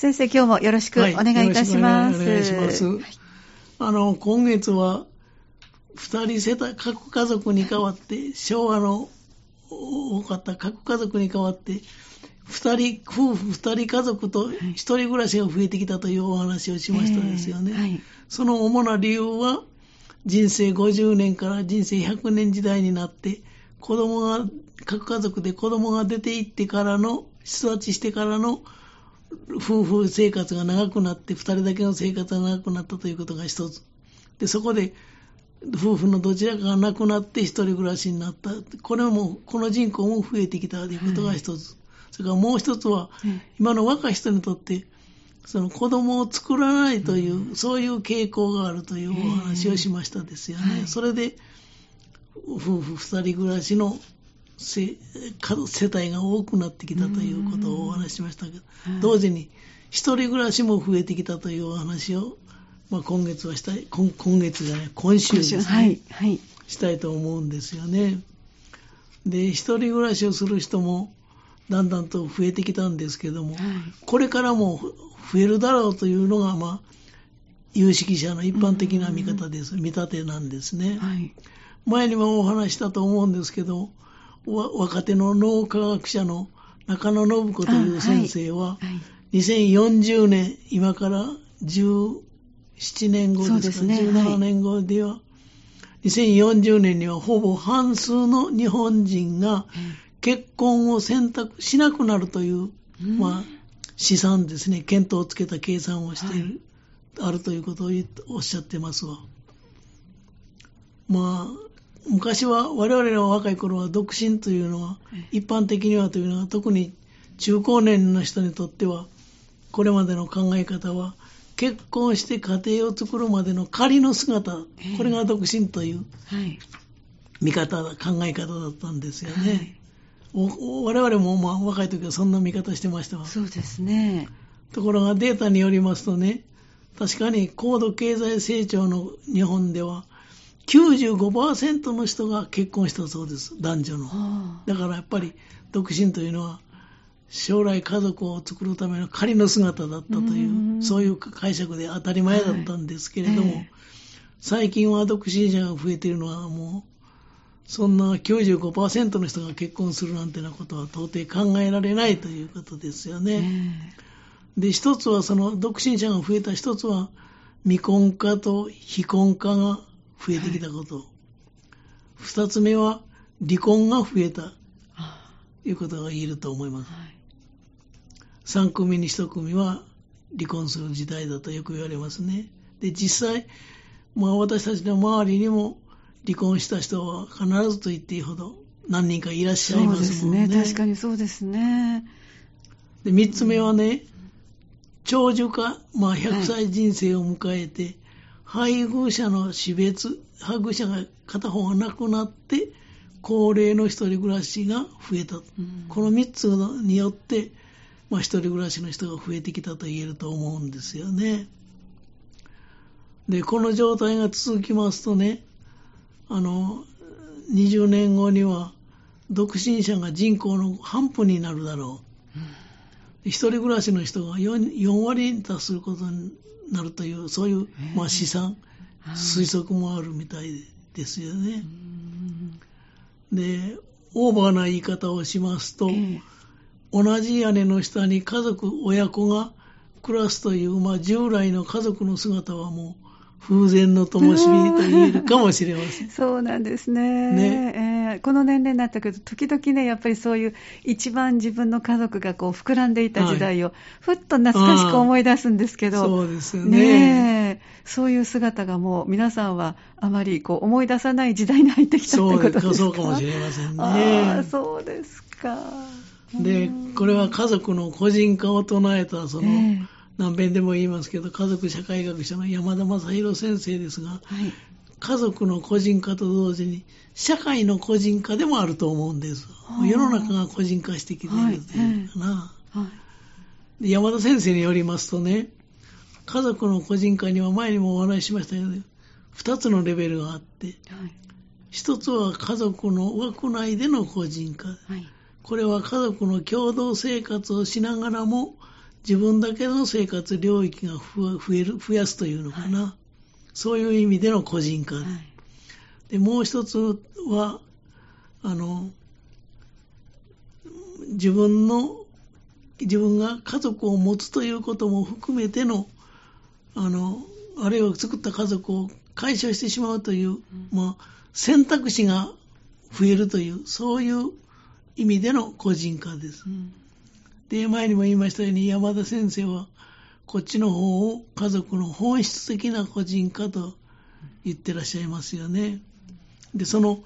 先生、今日もよろしくお願いいたします。はい、お願いします。あの、今月は、二人世帯、各家族に代わって、昭和の多かった各家族に代わって、二人、夫婦二人家族と一人暮らしが増えてきたというお話をしましたですよね。はい、その主な理由は、人生50年から人生100年時代になって、子供が、各家族で子供が出て行ってからの、出立してからの夫婦生活が長くなって、二人だけの生活が長くなったということが一つ。で、そこで、夫婦のどちらかが亡くなって一人暮らしになった。これも、この人口も増えてきたということが一つ。それからもう一つは、今の若い人にとって、その子供を作らないという、そういう傾向があるというお話をしましたですよね。それで、夫婦二人暮らしの世帯が多くなってきたということをお話ししましたけど、同時に一人暮らしも増えてきたというお話をまあ、今月はしたい今、今月じゃない、今週ですね、はいはい、したいと思うんですよね。で、一人暮らしをする人もだんだんと増えてきたんですけども、はい、これからも増えるだろうというのが、まあ、有識者の一般的な見方です、見立てなんですね。はい、前にもお話したと思うんですけど、若手の脳科学者の中野信子という先生は、2040年、今から10 7年後ですか、ね、17年後では、はい、2040年にはほぼ半数の日本人が結婚を選択しなくなるという、うん、まあ、試算ですね、検討をつけた計算をしている、はい、あるということをおっしゃってますわ。まあ、昔は、我々の若い頃は独身というのは、一般的にはというのは、特に中高年の人にとっては、これまでの考え方は、結婚して家庭を作るまでの仮の姿、これが独身という見方、考え方だったんですよね。はい、我々もまあ若い時はそんな見方してましたわ。そうですね。ところがデータによりますとね、確かに高度経済成長の日本では、95%の人が結婚したそうです、男女の。だからやっぱり独身というのは将来家族を作るための仮の姿だったという、そういう解釈で当たり前だったんですけれども、はいえー、最近は独身者が増えているのはもう、そんな95%の人が結婚するなんてなことは到底考えられないということですよね。えー、で、一つはその独身者が増えた一つは、未婚化と非婚化が増えてきたこと。二、はい、つ目は、離婚が増えた。ということが言えると思います。はい3組に1組は離婚する時代だとよく言われますね。で、実際、まあ私たちの周りにも離婚した人は必ずと言っていいほど何人かいらっしゃいますもんね。そうですね。確かにそうですね。で、3つ目はね、長寿化、まあ100歳人生を迎えて、はい、配偶者の死別、配偶者が片方が亡くなって、高齢の一人暮らしが増えた。うん、この3つによって、まあ、一人暮らしの人が増えてきたと言えると思うんですよね。で、この状態が続きますとね、あの、20年後には、独身者が人口の半分になるだろう。うん、一人暮らしの人が 4, 4割に達することになるという、そういう、まあ、試算、推測もあるみたいですよね。で、オーバーな言い方をしますと、えー同じ屋根の下に家族、親子が暮らすという、まあ、従来の家族の姿はもう、風前の灯火と言えるかもしれません。そうなんですね。ねえー、この年齢になったけど、時々ね、やっぱりそういう一番自分の家族がこう膨らんでいた時代を、はい、ふっと懐かしく思い出すんですけど、そうですよねねそういう姿がもう皆さんはあまりこう思い出さない時代に入ってきたということですか？そうかもしれませんね。そうですか。で、これは家族の個人化を唱えた、その、何遍でも言いますけど、家族社会学者の山田正弘先生ですが、はい、家族の個人化と同時に、社会の個人化でもあると思うんです。世の中が個人化してきているというかな、はい、山田先生によりますとね、家族の個人化には前にもお話ししましたけど、二つのレベルがあって、一、はい、つは家族の枠内での個人化。はい。これは家族の共同生活をしながらも自分だけの生活領域が増える、増やすというのかな。はい、そういう意味での個人化。はい、で、もう一つは、あの、自分の、自分が家族を持つということも含めての、あの、あるいは作った家族を解消してしまうという、うん、まあ、選択肢が増えるという、そういう意味での個人化です。うん、で、前にも言いましたように、山田先生は、こっちの方を家族の本質的な個人化と言ってらっしゃいますよね。で、その、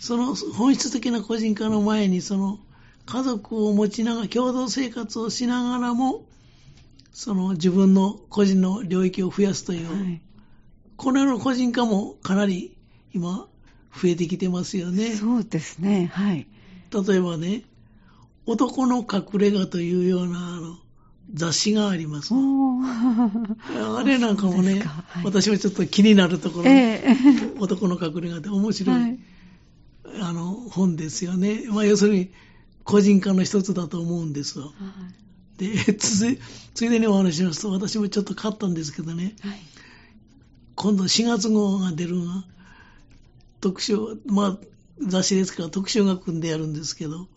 その本質的な個人化の前に、その家族を持ちながら、共同生活をしながらも、その自分の個人の領域を増やすという、はい、このような個人化もかなり今、増えてきてますよね。そうですね。はい。例えばね、男の隠れ家というようなあの雑誌があります。あれなんかもね、はい、私もちょっと気になるところ、えー、男の隠れ家で面白い、はい、あの本ですよね。まあ、要するに個人化の一つだと思うんですよ。はい、でつい、ついでにお話しますと、私もちょっと買ったんですけどね、今度4月号が出るのが、特集、まあ、雑誌ですから特集が組んでやるんですけど、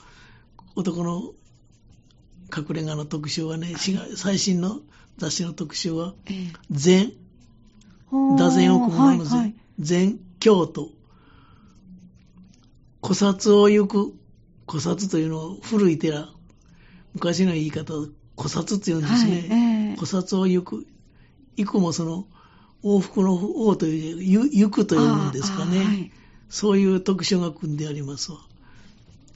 男の隠れ家の特集はね、最新の雑誌の特集は、禅、座禅を組むの禅、禅、京都、古刹を行く、古刹というのを古い寺、昔の言い方、古刹って言うんですね。はい、古刹を行く。行くもその、往復の王という、行くというんですかね。はい、そういう特集が組んでありますわ。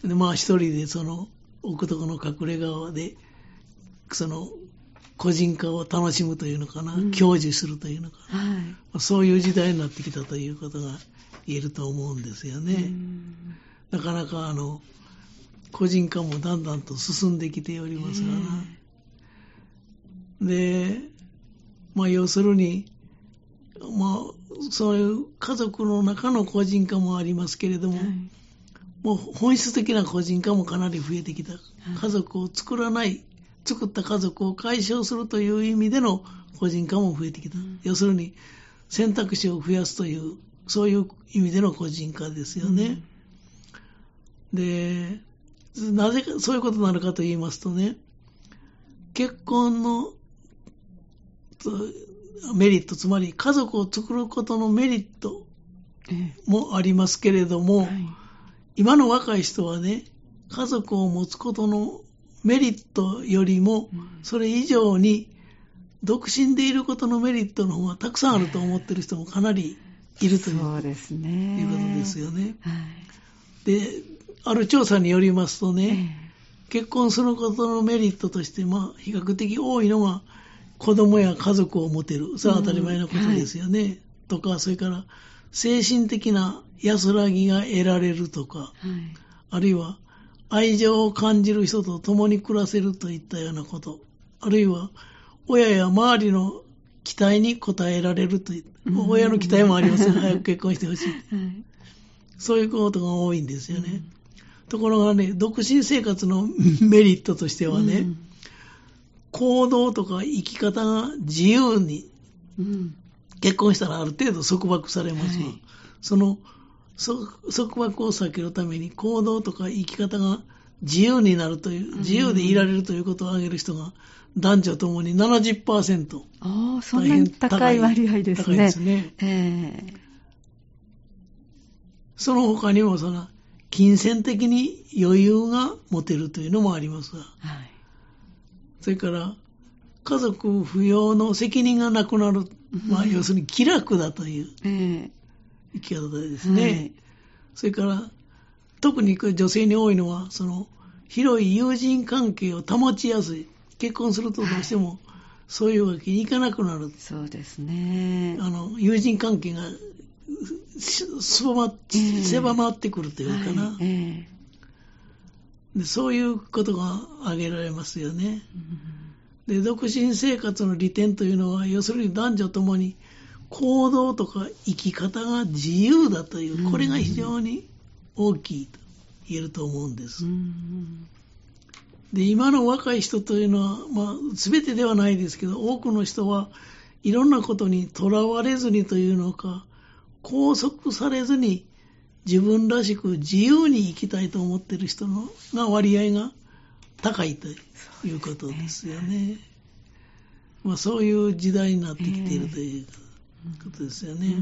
で、まあ一人でその、奥床の隠れ家で、その、個人化を楽しむというのかな、うん、享受するというのかな、はい、そういう時代になってきたということが言えると思うんですよね。なかなかあの、個人化もだんだんと進んできておりますがな。で、まあ要するに、まあ、そういう家族の中の個人化もありますけれども、はい、もう本質的な個人化もかなり増えてきた。家族を作らない、作った家族を解消するという意味での個人化も増えてきた。うん、要するに、選択肢を増やすという、そういう意味での個人化ですよね。うん、で、なぜかそういうことになるかと言いますとね、結婚のメリット、つまり家族を作ることのメリットもありますけれども、はい、今の若い人はね、家族を持つことのメリットよりも、それ以上に、独身でいることのメリットの方がたくさんあると思ってる人もかなりいるという,、そうですね、いうことですよね。はい、で、ある調査によりますとね、結婚することのメリットとして、まあ、比較的多いのが、子供や家族を持てる。それは当たり前のことですよね。はい、とか、それから、精神的な安らぎが得られるとか、はい、あるいは、愛情を感じる人と共に暮らせるといったようなこと、あるいは、親や周りの期待に応えられるという、親の期待もありますよ。早く結婚してほしい、はい。そういうことが多いんですよね。うん、ところがね、独身生活のメリットとしてはね、うん行動とか生き方が自由に、うん、結婚したらある程度束縛されますが、はい、その束縛を避けるために行動とか生き方が自由になるという、自由でいられるということを挙げる人が男女ともに70%。ああ、そんなに高い割合ですね。高いですね。えー、その他にもその、金銭的に余裕が持てるというのもありますが、はいそれから家族不要の責任がなくなる、まあ、要するに気楽だという生き方ですね。はい、それから特に女性に多いのはその広い友人関係を保ちやすい結婚するとどうしても、そういうわけにいかなくなる。そうですね。あの、友人関係が狭ま,、狭まってくるというかな。はいえーでそういうことが挙げられますよね。で独身生活の利点というのは要するに男女ともに行動とか生き方が自由だというこれが非常に大きいと言えると思うんです。で、今の若い人というのは、まあ、全てではないですけど、多くの人はいろんなことにとらわれずにというのか、拘束されずに自分らしく自由に生きたいと思っている人のが割合が高いということですよね。まあ、そういう時代になってきているということですよね。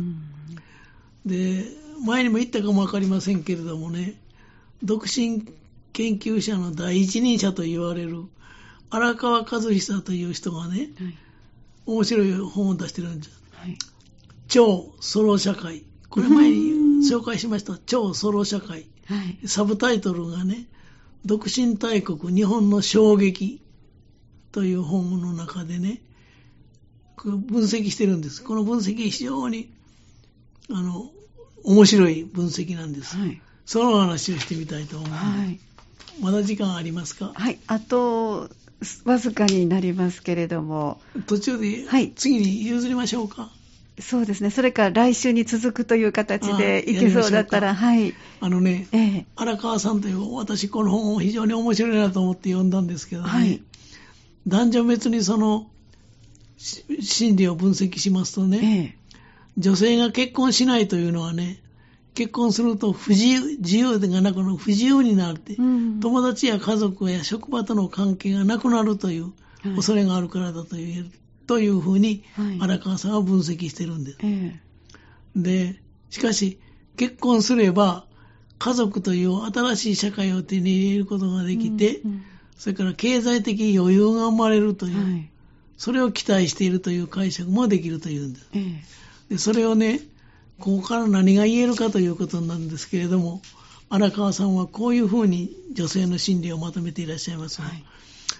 で、前にも言ったかもわかりませんけれどもね、独身研究者の第一人者と言われる荒川和久という人がね、はい、面白い本を出してるんです。はい、超ソロ社会。これ前に紹介しました、超ソロ社会。はい、サブタイトルがね、独身大国日本の衝撃という本の中でね、分析してるんです。この分析非常に、あの、面白い分析なんです。はい、その話をしてみたいと思います。はいまだ時間ありますか？はい、あと、わずかになりますけれども。途中で、はい、次に譲りましょうか。そうですね。それから来週に続くという形でい。けそうだったら、はい。あのね、ええ、荒川さんという、私この本を非常に面白いなと思って読んだんですけどね、はい、男女別にその、心理を分析しますとね、ええ、女性が結婚しないというのはね、結婚すると不自由、自由がなくなる、不自由になるって、うん、友達や家族や職場との関係がなくなるという恐れがあるからだという、はい、というふうに荒川さんは分析してるんです。はい、で、しかし、結婚すれば、家族という新しい社会を手に入れることができて、うんうん、それから経済的余裕が生まれるという、はい、それを期待しているという解釈もできるというんです。でそれをね、ここから何が言えるかということなんですけれども、荒川さんはこういうふうに女性の心理をまとめていらっしゃいます、はい、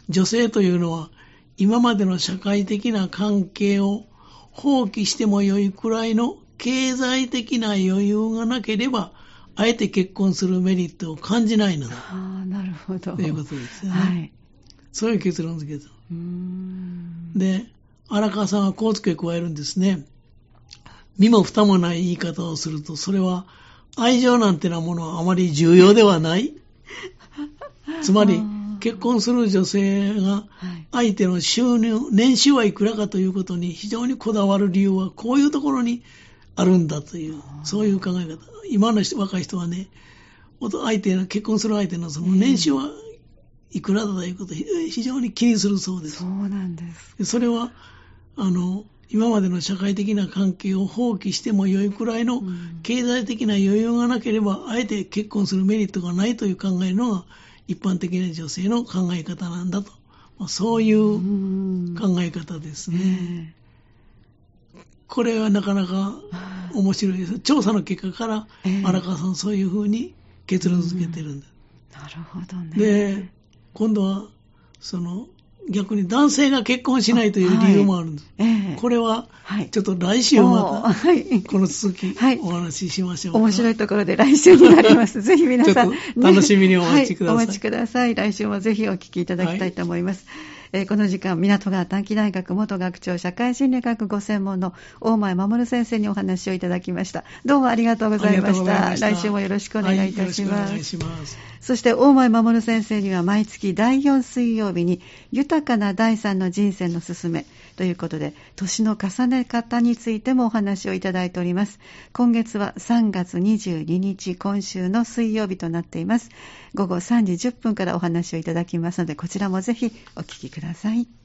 女性というのは今までの社会的な関係を放棄してもよいくらいの経済的な余裕がなければ、あえて結婚するメリットを感じないのだ。ああ、なるほど。ということですよね。はい。そういう結論付けた。で、荒川さんはこう付け加えるんですね。身も蓋もない言い方をすると、それは愛情なんてなものはあまり重要ではない。つまり、結婚する女性が相手の収入、年収はいくらかということに非常にこだわる理由はこういうところにあるんだという、そういう考え方。今の若い人はね、相手の、結婚する相手のその年収はいくらだということを非常に気にするそうです。そうなんです。それは、あの、今までの社会的な関係を放棄しても良いくらいの経済的な余裕がなければ、あえて結婚するメリットがないという考えるのが一般的な女性の考え方なんだと。まあ、そういう考え方ですね。これはなかなか面白いです。調査の結果から荒川さんそういうふうに結論付けてるんだ。なるほどね。で、今度はその逆に男性が結婚しないという理由もあるんです。はいえー、これは、ちょっと来週また、はい、この続き、お話ししましょう、面白いところで来週になります。ぜひ皆さん、楽しみにお待ちください、お待ちください。来週もぜひお聞きいただきたいと思います。えー、この時間、港川短期大学元学長社会心理学ご専門の大前守先生にお話をいただきました。どうもありがとうございました。した来週もよろしくお願いいたします。はい、お願いします。そして大前守先生には毎月第4水曜日に豊かな第3の人生のすすめということで年の重ね方についてもお話をいただいております。今月は3月22日今週の水曜日となっています。午後3時10分からお話をいただきますのでこちらもぜひお聞きください。